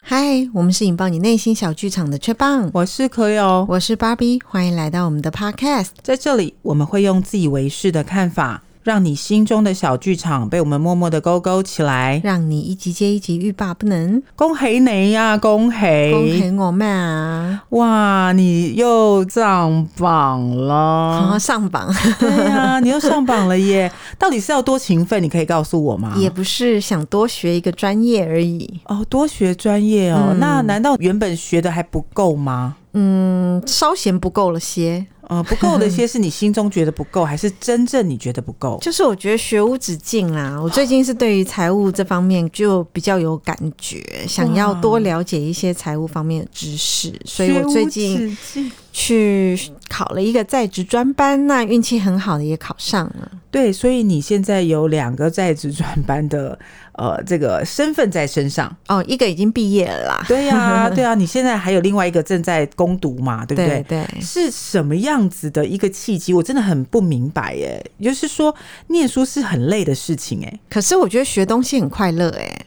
嗨，我们是引爆你内心小剧场的雀棒，我是 Cleo，我是芭比，欢迎来到我们的 Podcast，在这里我们会用自以为是的看法。让你心中的小剧场被我们默默的勾勾起来，让你一集接一集欲罢不能。恭喜你呀、啊，恭喜！恭喜我们啊！哇，你又上榜了！啊、上榜？对呀、啊，你又上榜了耶！到底是要多勤奋？你可以告诉我吗？也不是想多学一个专业而已哦，多学专业哦、嗯。那难道原本学的还不够吗？嗯，稍嫌不够了些。呃，不够的一些是你心中觉得不够，还是真正你觉得不够？就是我觉得学无止境啦。我最近是对于财务这方面就比较有感觉，想要多了解一些财务方面的知识，所以我最近去考了一个在职专班，那运气很好的也考上了。对，所以你现在有两个在职专班的。呃，这个身份在身上哦，一个已经毕业了啦。对呀、啊，对啊，你现在还有另外一个正在攻读嘛，对不对？对，对，是什么样子的一个契机？我真的很不明白耶。就是说，念书是很累的事情哎，可是我觉得学东西很快乐哎。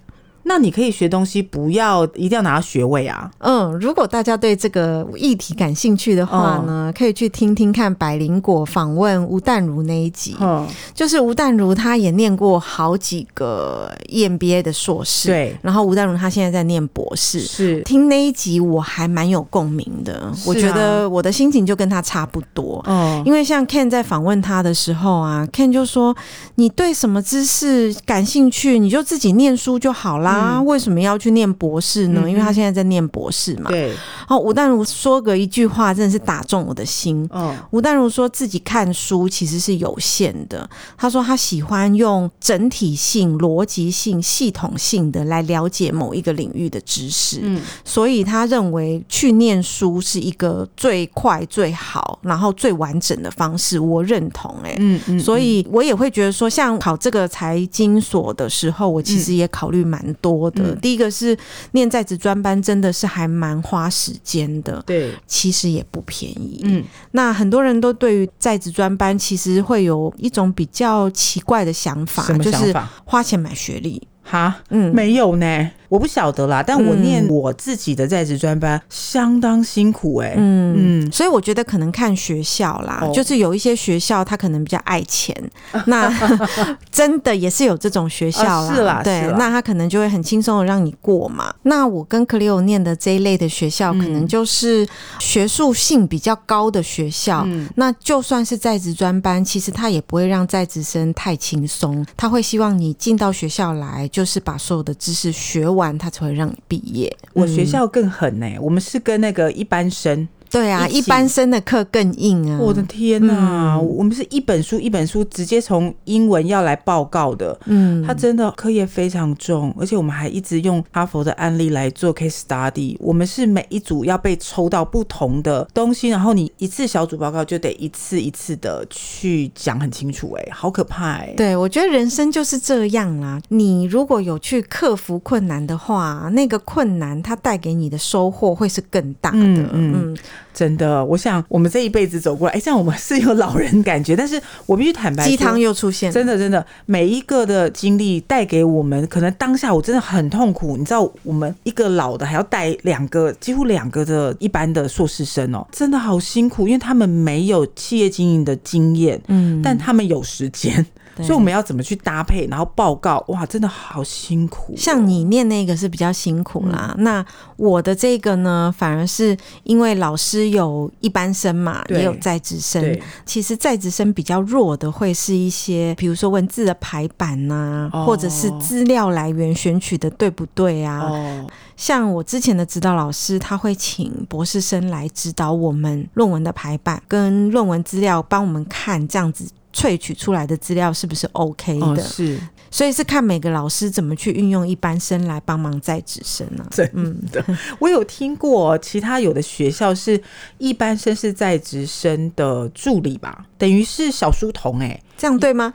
那你可以学东西，不要一定要拿到学位啊。嗯，如果大家对这个议题感兴趣的话呢，嗯、可以去听听看百灵果访问吴淡如那一集。嗯，就是吴淡如他也念过好几个 EMBA 的硕士，对。然后吴淡如他现在在念博士，是。听那一集我还蛮有共鸣的、啊，我觉得我的心情就跟他差不多。嗯，因为像 Ken 在访问他的时候啊，Ken 就说：“你对什么知识感兴趣，你就自己念书就好啦。”啊，为什么要去念博士呢？因为他现在在念博士嘛。对。然后吴淡如说个一句话，真的是打中我的心。嗯。吴淡如说自己看书其实是有限的。他说他喜欢用整体性、逻辑性、系统性的来了解某一个领域的知识。嗯。所以他认为去念书是一个最快、最好，然后最完整的方式。我认同、欸。哎。嗯嗯。所以我也会觉得说，像考这个财经所的时候，我其实也考虑蛮多的、嗯，第一个是念在职专班，真的是还蛮花时间的，对，其实也不便宜。嗯，那很多人都对于在职专班，其实会有一种比较奇怪的想法，想法就是花钱买学历。哈，嗯，没有呢。我不晓得啦，但我念我自己的在职专班、嗯、相当辛苦哎、欸，嗯嗯，所以我觉得可能看学校啦，哦、就是有一些学校他可能比较爱钱，那 真的也是有这种学校是啦，对啦，那他可能就会很轻松的让你过嘛。那我跟 Cleo 念的这一类的学校，可能就是学术性比较高的学校，嗯、那就算是在职专班，其实他也不会让在职生太轻松，他会希望你进到学校来，就是把所有的知识学完。完他才会让你毕业。我学校更狠呢、我们是跟那个一般生。对啊，一般生的课更硬啊！我的天呐、啊嗯，我们是一本书一本书直接从英文要来报告的。嗯，他真的课业非常重，而且我们还一直用哈佛的案例来做 case study。我们是每一组要被抽到不同的东西，然后你一次小组报告就得一次一次的去讲很清楚、欸。哎，好可怕哎、欸！对，我觉得人生就是这样啦。你如果有去克服困难的话，那个困难它带给你的收获会是更大的。嗯。嗯真的，我想我们这一辈子走过来，哎，这样我们是有老人感觉，但是我必须坦白说，鸡汤又出现，真的，真的，每一个的经历带给我们，可能当下我真的很痛苦，你知道，我们一个老的还要带两个，几乎两个的一般的硕士生哦，真的好辛苦，因为他们没有企业经营的经验，嗯，但他们有时间。所以我们要怎么去搭配，然后报告？哇，真的好辛苦哦。像你念那个是比较辛苦啦，嗯，那我的这个呢，反而是因为老师有一般生嘛，也有在职生。其实在职生比较弱的会是一些，比如说文字的排版呐，哦，或者是资料来源选取的对不对啊？哦，像我之前的指导老师，他会请博士生来指导我们论文的排版跟论文资料，帮我们看这样子。萃取出来的资料是不是 OK 的？哦、是，所以是看每个老师怎么去运用一般生来帮忙在职生呢、啊？真的，嗯、我有听过其他有的学校是一般生是在职生的助理吧，等于是小书童哎、欸，这样对吗？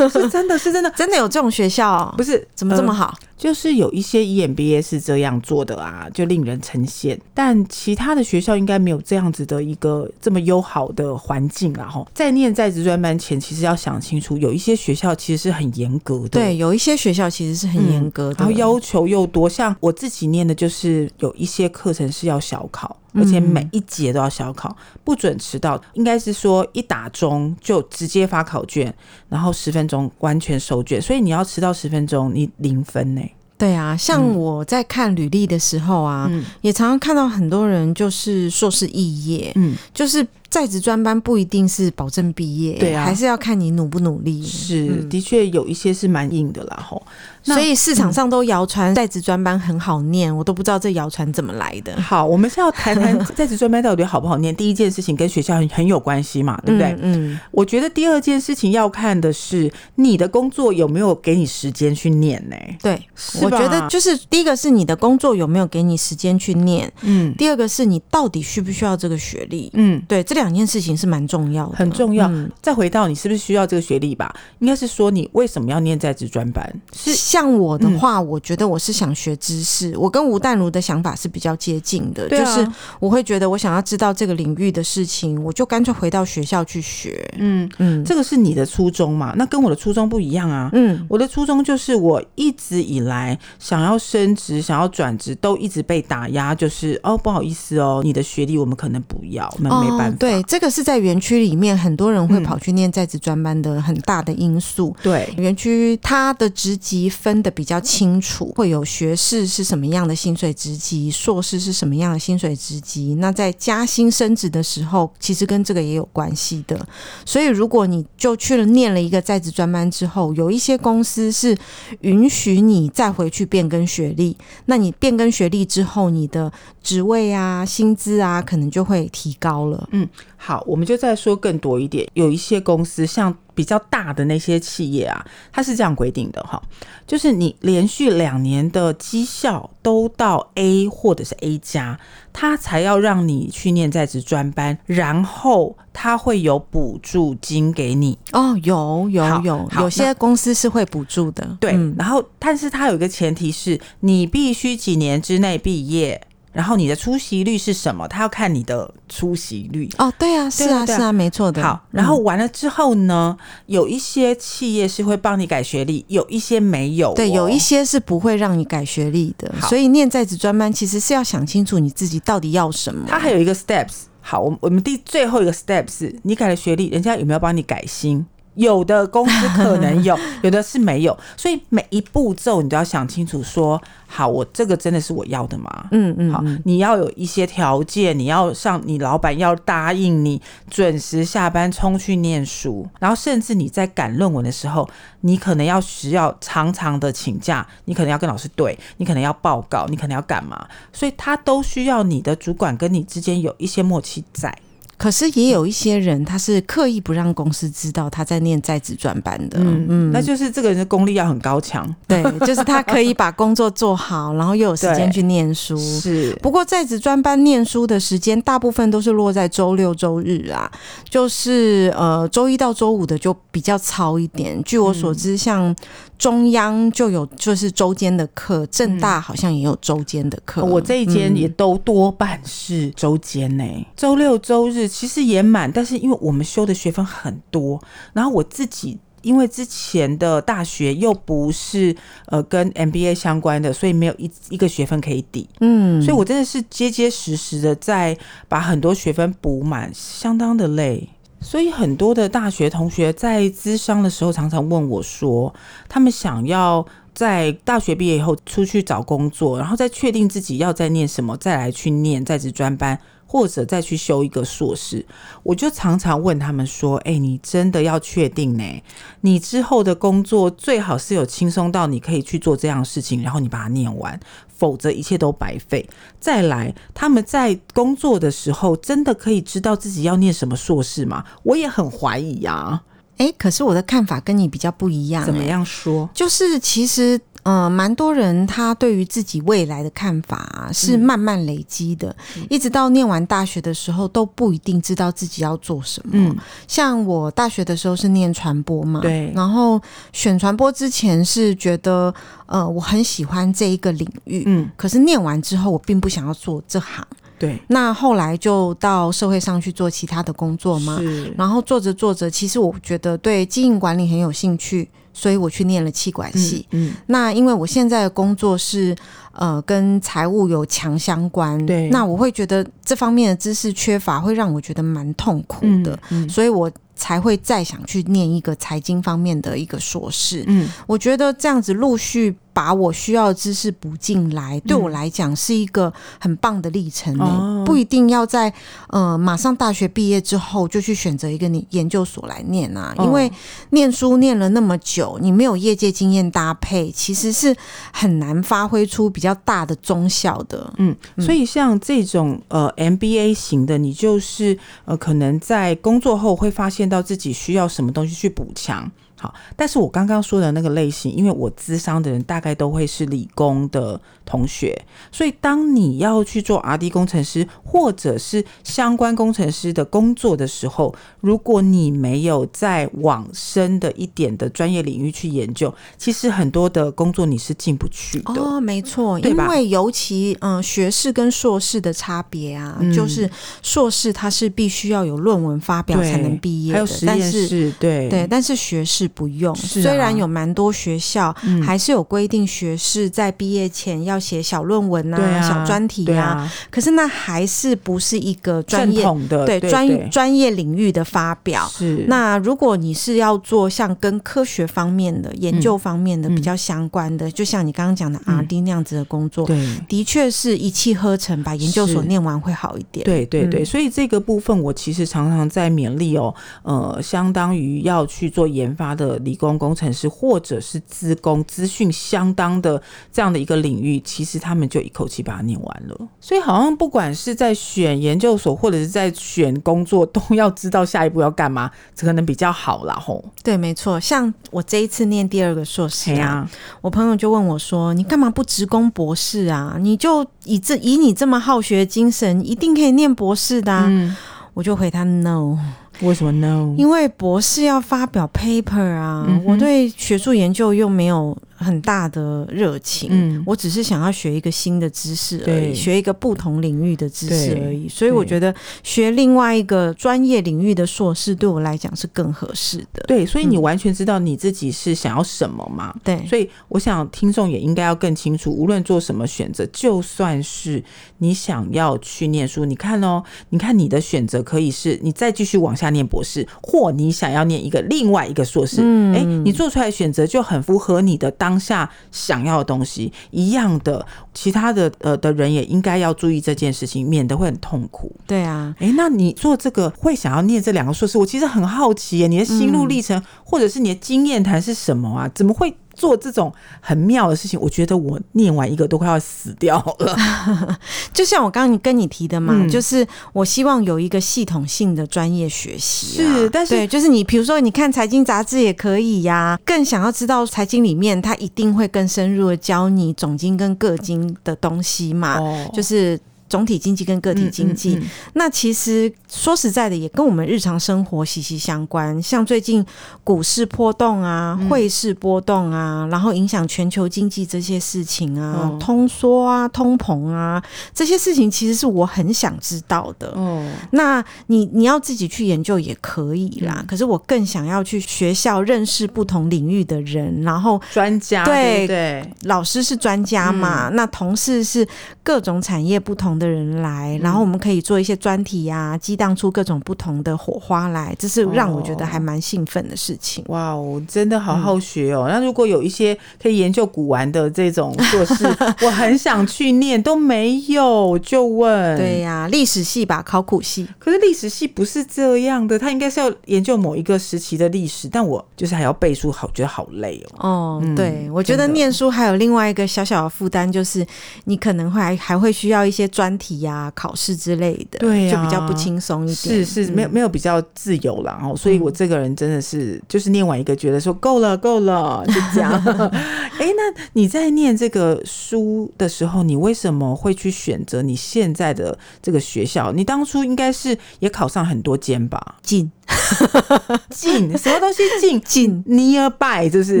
是真的是真的，真的有这种学校、哦？不是，怎么这么好？呃就是有一些 EMBA 是这样做的啊，就令人称羡。但其他的学校应该没有这样子的一个这么友好的环境啊！哈，在念在职专班前，其实要想清楚，有一些学校其实是很严格的。对，有一些学校其实是很严格的，嗯，然后要求又多。像我自己念的，就是有一些课程是要小考，而且每一节都要小考，不准迟到。应该是说一打钟就直接发考卷，然后十分钟完全收卷，所以你要迟到十分钟，你零分呢。对啊，像我在看履历的时候啊，嗯、也常常看到很多人就是硕士肄业，嗯，就是。在职专班不一定是保证毕业，对啊，还是要看你努不努力。是，嗯、的确有一些是蛮硬的啦，吼。所以市场上都谣传在职专班很好念，我都不知道这谣传怎么来的。好，我们是要谈谈 在职专班到底好不好念。第一件事情跟学校很很有关系嘛，对不对？嗯，嗯，我觉得第二件事情要看的是你的工作有没有给你时间去念呢？对，我觉得就是第一个是你的工作有没有给你时间去念，嗯，第二个是你到底需不需要这个学历，嗯，对，这两件事情是蛮重要的，很重要。嗯、再回到你是不是需要这个学历吧？应该是说你为什么要念在职专班？是像我的话，嗯、我觉得我是想学知识。我跟吴淡如的想法是比较接近的，啊、就是我会觉得我想要知道这个领域的事情，我就干脆回到学校去学。嗯嗯，这个是你的初衷嘛？那跟我的初衷不一样啊。嗯，我的初衷就是我一直以来想要升职、想要转职，都一直被打压，就是哦，不好意思哦，你的学历我们可能不要，我们没办法。哦对，这个是在园区里面很多人会跑去念在职专班的很大的因素。嗯、对，园区它的职级分的比较清楚，会有学士是什么样的薪水职级，硕士是什么样的薪水职级。那在加薪升职的时候，其实跟这个也有关系的。所以，如果你就去了念了一个在职专班之后，有一些公司是允许你再回去变更学历。那你变更学历之后，你的职位啊、薪资啊，可能就会提高了。嗯。好，我们就再说更多一点。有一些公司，像比较大的那些企业啊，它是这样规定的哈，就是你连续两年的绩效都到 A 或者是 A 加，它才要让你去念在职专班，然后它会有补助金给你。哦，有有有，有些公司是会补助的。对，嗯、然后但是它有一个前提是你必须几年之内毕业。然后你的出席率是什么？他要看你的出席率哦。对啊，是啊，是啊，没错的。好，然后完了之后呢，嗯、有一些企业是会帮你改学历，有一些没有、哦。对，有一些是不会让你改学历的。所以念在职专班其实是要想清楚你自己到底要什么。它还有一个 steps。好，我们我们第最后一个 steps 是你改了学历，人家有没有帮你改薪？有的公司可能有，有的是没有，所以每一步骤你都要想清楚说。好，我这个真的是我要的吗？嗯嗯，好，你要有一些条件，你要上，你老板要答应你准时下班冲去念书，然后甚至你在赶论文的时候，你可能要需要常常的请假，你可能要跟老师对，你可能要报告，你可能要干嘛，所以他都需要你的主管跟你之间有一些默契在。可是也有一些人，他是刻意不让公司知道他在念在职专班的，嗯嗯，那就是这个人的功力要很高强，对，就是他可以把工作做好，然后又有时间去念书。是，不过在职专班念书的时间大部分都是落在周六周日啊，就是呃周一到周五的就比较糙一点。据我所知，像中央就有就是周间的课，正大好像也有周间的课，我这一间也都多半是周间呢，周六周日。其实也满，但是因为我们修的学分很多，然后我自己因为之前的大学又不是呃跟 MBA 相关的，所以没有一一个学分可以抵，嗯，所以我真的是结结实实的在把很多学分补满，相当的累。所以很多的大学同学在咨商的时候，常常问我说，他们想要在大学毕业以后出去找工作，然后再确定自己要再念什么，再来去念在职专班。或者再去修一个硕士，我就常常问他们说：“哎、你真的要确定呢？你之后的工作最好是有轻松到你可以去做这样的事情，然后你把它念完，否则一切都白费。再来，他们在工作的时候真的可以知道自己要念什么硕士吗？我也很怀疑呀、啊。”哎，可是我的看法跟你比较不一样。怎么样说？就是其实呃，蛮多人他对于自己未来的看法、啊、是慢慢累积的，嗯、一直到念完大学的时候都不一定知道自己要做什么。嗯，像我大学的时候是念传播嘛，对，然后选传播之前是觉得呃我很喜欢这一个领域，嗯，可是念完之后我并不想要做这行。对，那后来就到社会上去做其他的工作嘛，然后做着做着，其实我觉得对经营管理很有兴趣，所以我去念了气管系。嗯，嗯，那因为我现在的工作是呃跟财务有强相关，对，那我会觉得这方面的知识缺乏，会让我觉得蛮痛苦的，嗯，嗯，所以我才会再想去念一个财经方面的一个硕士。嗯，我觉得这样子陆续。把我需要的知识补进来，对我来讲是一个很棒的历程，哦。不一定要在呃马上大学毕业之后就去选择一个你研究所来念啊，因为念书念了那么久，你没有业界经验搭配，其实是很难发挥出比较大的中效的。嗯，所以像这种呃 MBA 型的，你就是呃可能在工作后会发现到自己需要什么东西去补强。好，但是我刚刚说的那个类型，因为我咨商的人大概都会是理工的同学，所以当你要去做 RD 工程师或者是相关工程师的工作的时候，如果你没有再往深的一点的专业领域去研究，其实很多的工作你是进不去的。哦，没错，因为尤其嗯、呃，学士跟硕士的差别啊，嗯、就是硕士他是必须要有论文发表才能毕业的，还有实验室，对对，但是学士。不用，虽然有蛮多学校还是有规定学士在毕业前要写小论文啊、小专题啊，可是那还是不是一个专业的对专专业领域的发表。是。那如果你是要做像跟科学方面的研究方面的比较相关的，就像你刚刚讲的 RD 那样子的工作，对，的确是一气呵成把研究所念完会好一点。对对对，所以这个部分我其实常常在勉励哦，呃，相当于要去做研发的理工工程师或者是资工资讯相当的这样的一个领域，其实他们就一口气把它念完了。所以好像不管是在选研究所或者是在选工作，都要知道下一步要干嘛，这可能比较好啦。吼，对，没错。像我这一次念第二个硕士啊，我朋友就问我说：“你干嘛不职工博士啊？你就以这以你这么好学的精神，一定可以念博士的啊。”嗯，我就回他：“No。”为什么呢？因为博士要发表 paper 啊，嗯、我对学术研究又没有。很大的热情，嗯，我只是想要学一个新的知识而已，学一个不同领域的知识而已。所以我觉得学另外一个专业领域的硕士对我来讲是更合适的。对，所以你完全知道你自己是想要什么嘛？对、嗯，所以我想听众也应该要更清楚，无论做什么选择，就算是你想要去念书，你看哦，你看你的选择可以是你再继续往下念博士，或你想要念一个另外一个硕士，嗯，哎，你做出来选择就很符合你的当。当下想要的东西一样的，其他的呃的人也应该要注意这件事情，免得会很痛苦。对啊，哎，那你做这个会想要念这两个硕士，我其实很好奇耶，你的心路历程、嗯、或者是你的经验谈是什么啊？怎么会？做这种很妙的事情，我觉得我念完一个都快要死掉了。就像我刚刚跟你提的嘛，嗯、就是我希望有一个系统性的专业学习、啊。是，但是就是你，比如说你看财经杂志也可以呀、啊。更想要知道财经里面，它一定会更深入的教你总经跟个经的东西嘛。哦、就是。总体经济跟个体经济，嗯嗯嗯、那其实说实在的，也跟我们日常生活息息相关。像最近股市波动啊，汇市波动啊，嗯、然后影响全球经济这些事情啊，哦、通缩啊，通膨啊，这些事情其实是我很想知道的。哦，那你你要自己去研究也可以啦。嗯、可是我更想要去学校认识不同领域的人，然后专家对对，老师是专家嘛，嗯、那同事是各种产业不同的人来，然后我们可以做一些专题呀、啊，激荡出各种不同的火花来，这是让我觉得还蛮兴奋的事情。哇哦，真的好好学哦！嗯、那如果有一些可以研究古玩的这种硕士，我很想去念，都没有，就问。对呀、啊，历史系吧，考古系。可是历史系不是这样的，他应该是要研究某一个时期的历史，但我就是还要背书，好觉得好累哦。哦，嗯、对，我觉得念书还有另外一个小小的负担，就是你可能会还还会需要一些专。专题呀、考试之类的，对、啊，就比较不轻松一点。是是，没有没有比较自由了哦。所以我这个人真的是，嗯、就是念完一个觉得说够了够了，就这样。哎、欸，那你在念这个书的时候，你为什么会去选择你现在的这个学校？你当初应该是也考上很多间吧？近。近什么东西近近 nearby 就是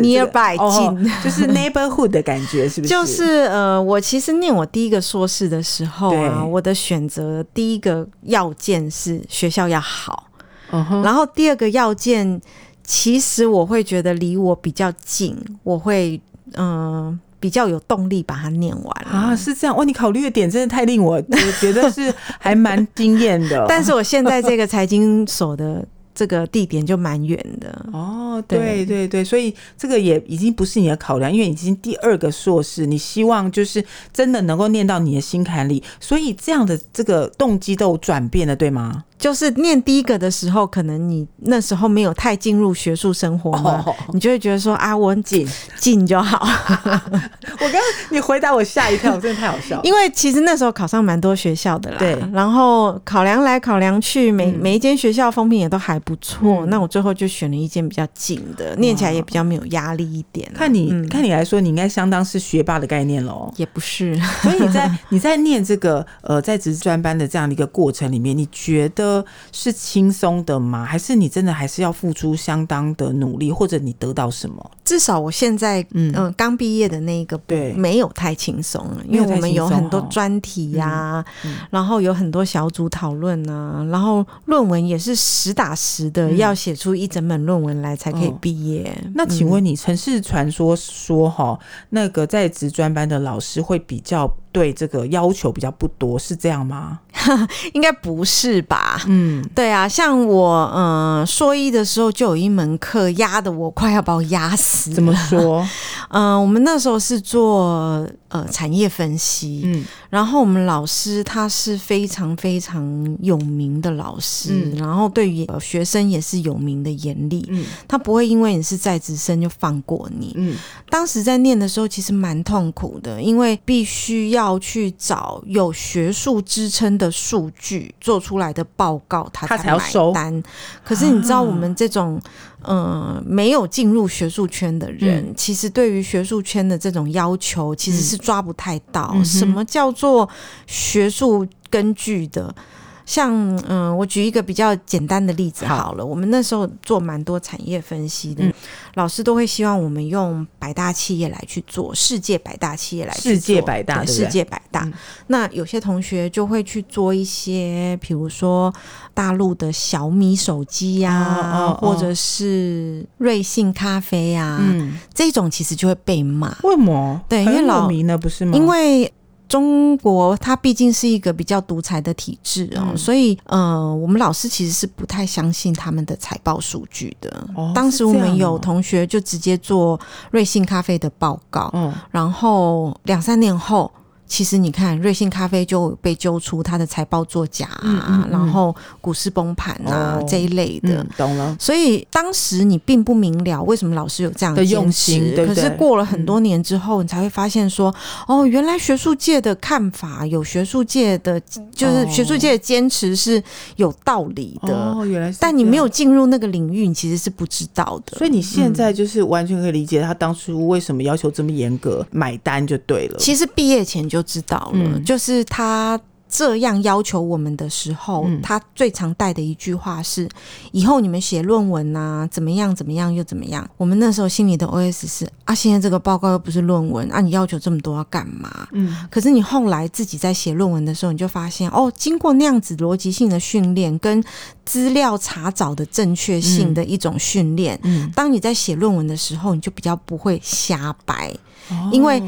nearby 近，就是 neighborhood 的感觉，是不是？就是呃，我其实念我第一个硕士的时候啊，我的选择第一个要件是学校要好，然后第二个要件，其实我会觉得离我比较近，我会嗯比较有动力把它念完啊，是这样哇！你考虑的点真的太令我觉得是还蛮惊艳的。但是我现在这个财经所的。这个地点就蛮远的哦，对对对，所以这个也已经不是你的考量，因为已经第二个硕士，你希望就是真的能够念到你的心坎里，所以这样的这个动机都转变了，对吗？就是念第一个的时候，可能你那时候没有太进入学术生活嘛，oh. 你就会觉得说啊，我很紧紧就好。我刚刚你回答我吓一跳，真的太好笑。因为其实那时候考上蛮多学校的啦，对。然后考量来考量去，每每一间学校风评也都还不错，嗯。那我最后就选了一间比较近的，念起来也比较没有压力一点。看你，嗯，看你来说，你应该相当是学霸的概念喽。也不是，所以你在 你在念这个呃在职专班的这样的一个过程里面，你觉得？是轻松的吗？还是你真的还是要付出相当的努力，或者你得到什么？至少我现在嗯刚毕业的那一个对没有太轻松，因为我们有很多专题呀、啊嗯嗯，然后有很多小组讨论啊，然后论文也是实打实的要写出一整本论文来才可以毕业。那请问你，城市传说说哈，那个在职专班的老师会比较。对这个要求比较不多，是这样吗？应该不是吧？嗯，对啊，像我嗯说一的时候就有一门课压的我快要把我压死。怎么说？嗯，我们那时候是做呃产业分析，嗯，然后我们老师他是非常非常有名的老师，嗯，然后对于学生也是有名的严厉，嗯，他不会因为你是在职生就放过你，嗯，当时在念的时候其实蛮痛苦的，因为必须要。要去找有学术支撑的数据做出来的报告，他才买单。可是你知道，我们这种嗯没有进入学术圈的人，其实对于学术圈的这种要求，其实是抓不太到。什么叫做学术根据的？像嗯，我举一个比较简单的例子好了。好，我们那时候做蛮多产业分析的，嗯，老师都会希望我们用百大企业来去做，世界百大企业来去做，世界百大，对，世界百大，嗯。那有些同学就会去做一些，比如说大陆的小米手机呀，啊哦哦哦，或者是瑞幸咖啡呀，啊嗯，这种其实就会被骂。为什么？对，因为老迷呢，不是吗？因为。中国它毕竟是一个比较独裁的体制哦，嗯、所以呃，我们老师其实是不太相信他们的财报数据的。哦、当时我们有同学就直接做瑞幸咖啡的报告，嗯、然后两三年后。其实你看，瑞幸咖啡就被揪出它的财报作假啊，嗯嗯嗯，然后股市崩盘啊，哦、这一类的，嗯，懂了。所以当时你并不明了为什么老师有这样的用心，对对，可是过了很多年之后，你才会发现说，嗯，哦，原来学术界的看法，有学术界的，就是学术界的坚持是有道理的。哦，原来是。但你没有进入那个领域，你其实是不知道的。所以你现在就是完全可以理解他当初为什么要求这么严格，买单就对了。其实毕业前就。就知道了，嗯，就是他这样要求我们的时候，嗯，他最常带的一句话是：“以后你们写论文啊，怎么样怎么样又怎么样。”我们那时候心里的 OS 是：“啊，现在这个报告又不是论文啊，你要求这么多要干嘛？”嗯，可是你后来自己在写论文的时候，你就发现哦，经过那样子逻辑性的训练跟资料查找的正确性的一种训练，嗯，当你在写论文的时候，你就比较不会瞎掰。因为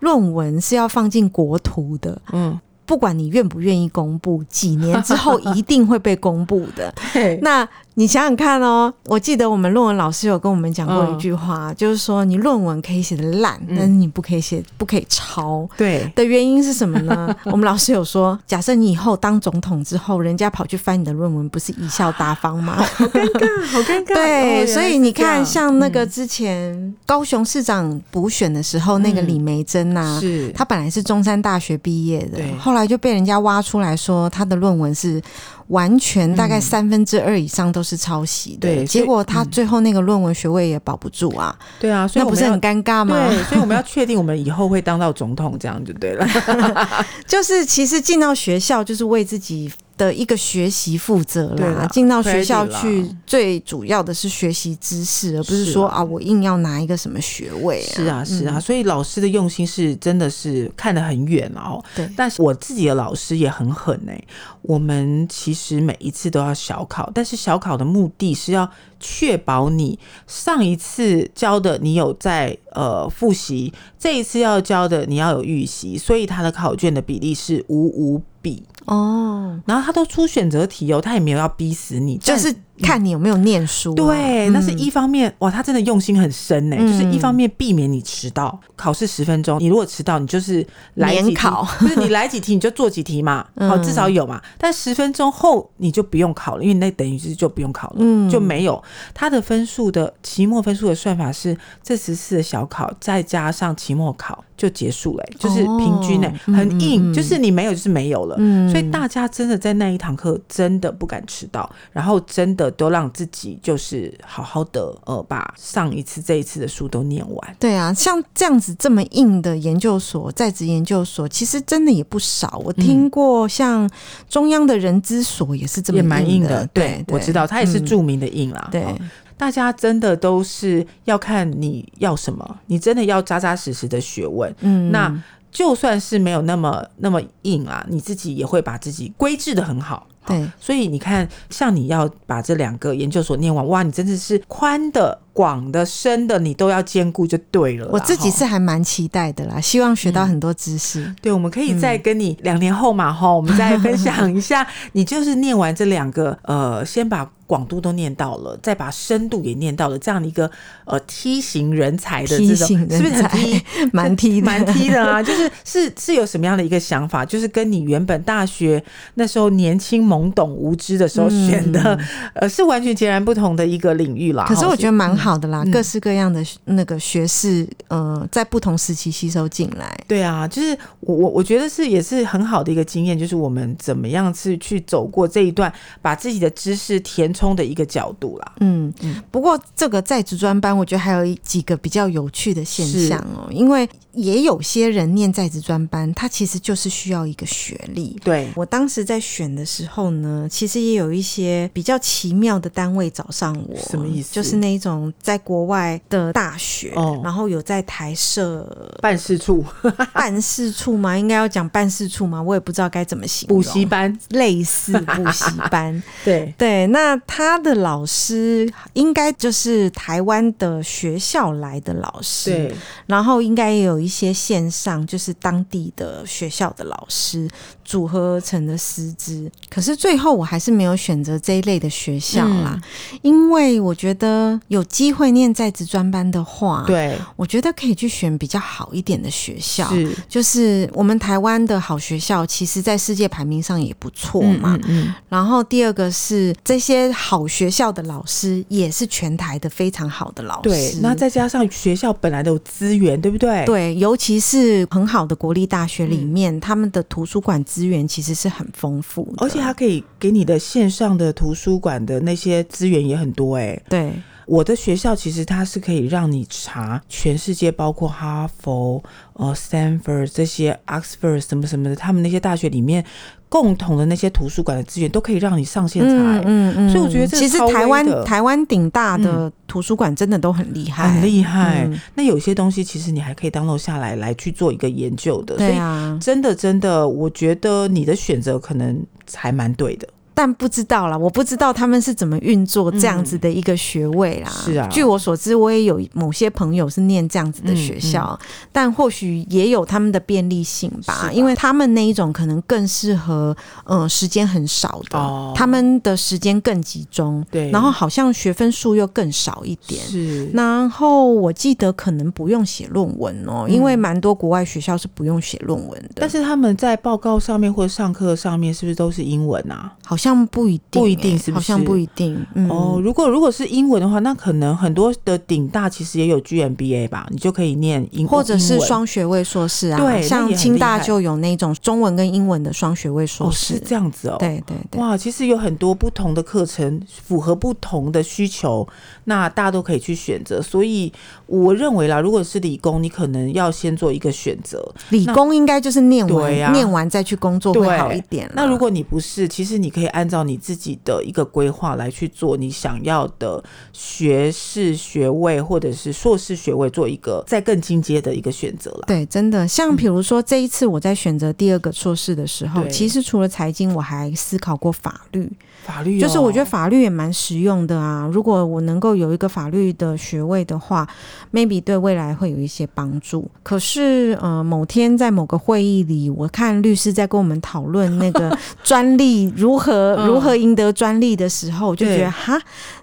论文是要放进国图的，嗯，不管你愿不愿意公布，几年之后一定会被公布的。那。你想想看哦，我记得我们论文老师有跟我们讲过一句话，嗯、就是说你论文可以写的烂，但是你不可以写，不可以抄。对的原因是什么呢？我们老师有说，假设你以后当总统之后，人家跑去翻你的论文，不是贻笑大方吗？好尴尬，好尴尬。对，所以你看，像那个之前高雄市长补选的时候，那个李梅珍呐，是她本来是中山大学毕业的，后来来就被人家挖出来说他的论文是。完全大概三分之二以上都是抄袭的，对，结果他最后那个论文学位也保不住啊。对啊，所以那不是很尴尬吗？对，所以我们要确定我们以后会当到总统，这样就对了。就是其实进到学校就是为自己。的一个学习负责啦，进到学校去，最主要的是学习知识，而不是说啊，我硬要拿一个什么学位。是啊，是啊，所以老师的用心是真的是看得很远哦。对，但是我自己的老师也很狠哎。我们其实每一次都要小考，但是小考的目的是要确保你上一次教的你有在呃复习，这一次要教的你要有预习，所以他的考卷的比例是五五比。哦，然后他都出选择题哦，他也没有要逼死你，就是。看你有没有念书，啊，对，那是一方面，嗯、哇，他真的用心很深呢，嗯、就是一方面避免你迟到，考试十分钟，你如果迟到，你就是来几题，考。不是你来几题你就做几题嘛，好，至少有嘛，但十分钟后你就不用考了，因为那等于是就不用考了，嗯，就没有。他的分数的期末分数的算法是这十次的小考再加上期末考就结束了，就是平均呢，哦、很硬，嗯、就是你没有就是没有了，嗯，所以大家真的在那一堂课真的不敢迟到，然后真的。都让自己就是好好的呃，把上一次这一次的书都念完。对啊，像这样子这么硬的研究所，在职研究所，其实真的也不少。我听过像中央的人资所也是这么硬的，也蛮硬的。对，对我知道，它也是著名的硬啦。嗯、对，大家真的都是要看你要什么，你真的要扎扎实实的学问。嗯，那就算是没有那么那么硬啊，你自己也会把自己规制的很好。对，所以你看，像你要把这两个研究所念完，哇，你真的是宽的。广的、深的，你都要兼顾就对了。我自己是还蛮期待的啦，希望学到很多知识。嗯、对，我们可以再跟你两年后嘛，哈、嗯，我们再分享一下。你就是念完这两个，呃，先把广度都念到了，再把深度也念到了，这样的一个呃梯形人才的这种，梯形人才是不是很梯？蛮梯的，蛮梯的啊！就是是是有什么样的一个想法？就是跟你原本大学那时候年轻懵懂无知的时候选的，嗯、呃，是完全截然不同的一个领域啦。可是我觉得蛮好。好的啦，各式各样的那个学士，呃，在不同时期吸收进来。对啊，就是我我我觉得是也是很好的一个经验，就是我们怎么样是去走过这一段，把自己的知识填充的一个角度啦。嗯嗯。不过这个在职专班，我觉得还有几个比较有趣的现象哦，因为也有些人念在职专班，他其实就是需要一个学历。对，我当时在选的时候呢，其实也有一些比较奇妙的单位找上我。什么意思？就是那一种。在国外的大学，哦、然后有在台设办事处，办事处吗？应该要讲办事处吗？我也不知道该怎么形容。补习班类似补习班，对对。那他的老师应该就是台湾的学校来的老师，对。然后应该也有一一些线上，就是当地的学校的老师组合而成的师资。可是最后我还是没有选择这一类的学校啦，嗯、因为我觉得有机。机会念在职专班的话，对，我觉得可以去选比较好一点的学校。是，就是我们台湾的好学校，其实在世界排名上也不错嘛。嗯，嗯，嗯。然后第二个是这些好学校的老师，也是全台的非常好的老师。对，那再加上学校本来的资源，对不对？对，尤其是很好的国立大学里面，嗯、他们的图书馆资资源其实是很丰富，而且它可以给你的线上的图书馆的那些资源也很多、欸。哎，对。我的学校其实它是可以让你查全世界，包括哈佛、呃、Stanford 这些 Oxford 什么什么的，他们那些大学里面共同的那些图书馆的资源，都可以让你上线查。嗯嗯，嗯，所以我觉得这其实台湾台湾顶大的图书馆真的都很厉害，很厉害。嗯、那有些东西其实你还可以 download 下来来去做一个研究的。对啊，所以真的真的，我觉得你的选择可能还蛮对的。但不知道啦，我不知道他们是怎么运作这样子的一个学位啦。是啊，据我所知，我也有某些朋友是念这样子的学校，嗯嗯、但或许也有他们的便利性吧，吧因为他们那一种可能更适合，嗯、呃，时间很少的，哦、他们的时间更集中，对，然后好像学分数又更少一点，是。然后我记得可能不用写论文哦，嗯、因为蛮多国外学校是不用写论文的，但是他们在报告上面或者上课上面是不是都是英文啊？好像。像不一定，不一定是不是？好像不一定。嗯、哦，如果如果是英文的话，那可能很多的顶大其实也有 GMBA 吧，你就可以念英，或者是双学位硕士啊。对，像清大就有那种中文跟英文的双学位硕士。哦，是这样子哦。对对对。哇，其实有很多不同的课程，符合不同的需求，那大家都可以去选择。所以我认为啦，如果是理工，你可能要先做一个选择。理工应该就是念完，啊、念完再去工作会好一点。那如果你不是，其实你可以按照你自己的一个规划来去做你想要的学士学位或者是硕士学位，做一个再更进阶的一个选择了。对，真的，像比如说这一次我在选择第二个硕士的时候，其实除了财经，我还思考过法律。法律、哦、就是我觉得法律也蛮实用的啊。如果我能够有一个法律的学位的话，maybe 对未来会有一些帮助。可是呃，某天在某个会议里，我看律师在跟我们讨论那个 专利如何如何赢得专利的时候，我就觉得哈，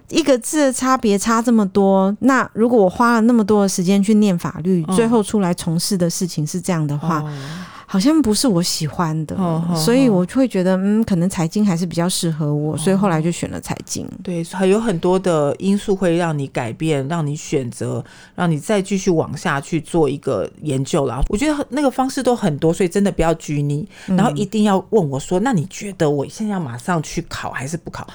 一个字的差别差这么多。那如果我花了那么多的时间去念法律，最后出来从事的事情是这样的话。好像不是我喜欢的，哦哦哦，所以我就会觉得，嗯，可能财经还是比较适合我，所以后来就选了财经。对，还有很多的因素会让你改变，让你选择，让你再继续往下去做一个研究啦。我觉得那个方式都很多，所以真的不要拘泥，然后一定要问我说，嗯，那你觉得我现在要马上去考还是不考？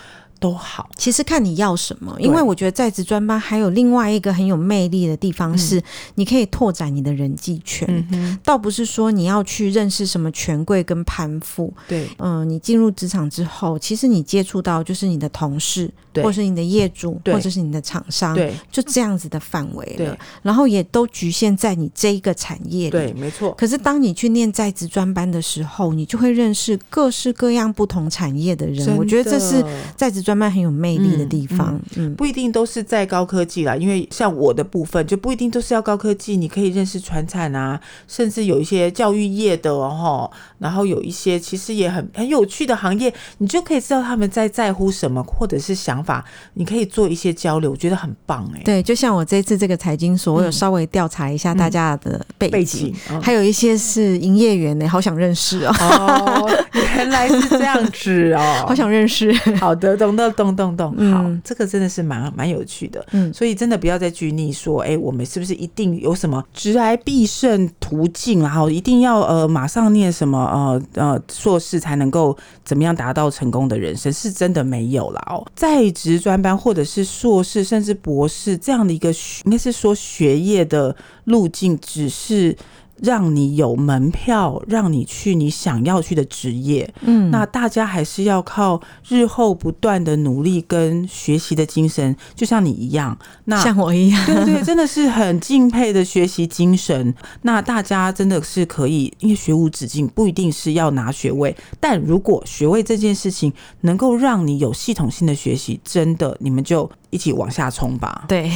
都好，其实看你要什么，因为我觉得在职专班还有另外一个很有魅力的地方是，你可以拓展你的人际圈。嗯，倒不是说你要去认识什么权贵跟攀附。对，嗯、呃，你进入职场之后，其实你接触到就是你的同事，或是你的业主，或者是你的厂商，对，就这样子的范围了。对，然后也都局限在你这一个产业里。对，没错。可是当你去念在职专班的时候，你就会认识各式各样不同产业的人。我觉得这是在职专。专班很有魅力的地方，嗯，嗯，不一定都是在高科技啦，因为像我的部分就不一定都是要高科技，你可以认识传产啊，甚至有一些教育业的哦，然后有一些其实也很很有趣的行业，你就可以知道他们在在乎什么，或者是想法，你可以做一些交流，我觉得很棒哎。对，就像我这次这个财经所，我有稍微调查一下大家的背景，嗯嗯背景嗯、还有一些是营业员呢，好想认识哦。哦，原来是这样子哦，好想认识。好的，懂的。动动动，好，嗯、这个真的是蛮蛮有趣的，嗯，所以真的不要再拘泥说，哎，我们是不是一定有什么职癌必胜途径，然后一定要呃马上念什么呃呃硕士才能够怎么样达到成功的人生？是真的没有了哦，在职专班或者是硕士甚至博士这样的一个应该是说学业的路径，只是。让你有门票，让你去你想要去的职业。嗯，那大家还是要靠日后不断的努力跟学习的精神，就像你一样，那像我一样，对对，真的是很敬佩的学习精神。那大家真的是可以，因为学无止境，不一定是要拿学位，但如果学位这件事情能够让你有系统性的学习，真的你们就。一起往下冲吧。对，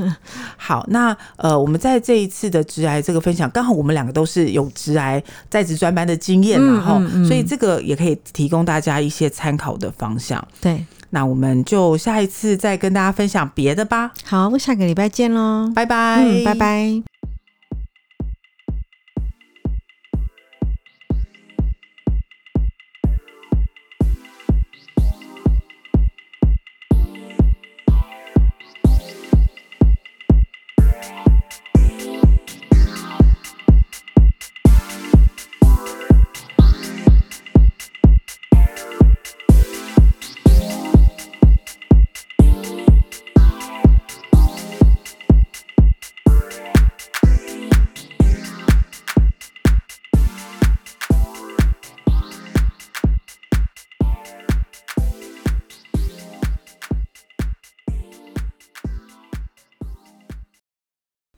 好，那呃，我们在这一次的直癌这个分享，刚好我们两个都是有直癌在职专班的经验，然后，所以这个也可以提供大家一些参考的方向。对，那我们就下一次再跟大家分享别的吧。好，下个礼拜见喽，拜拜，嗯，拜拜。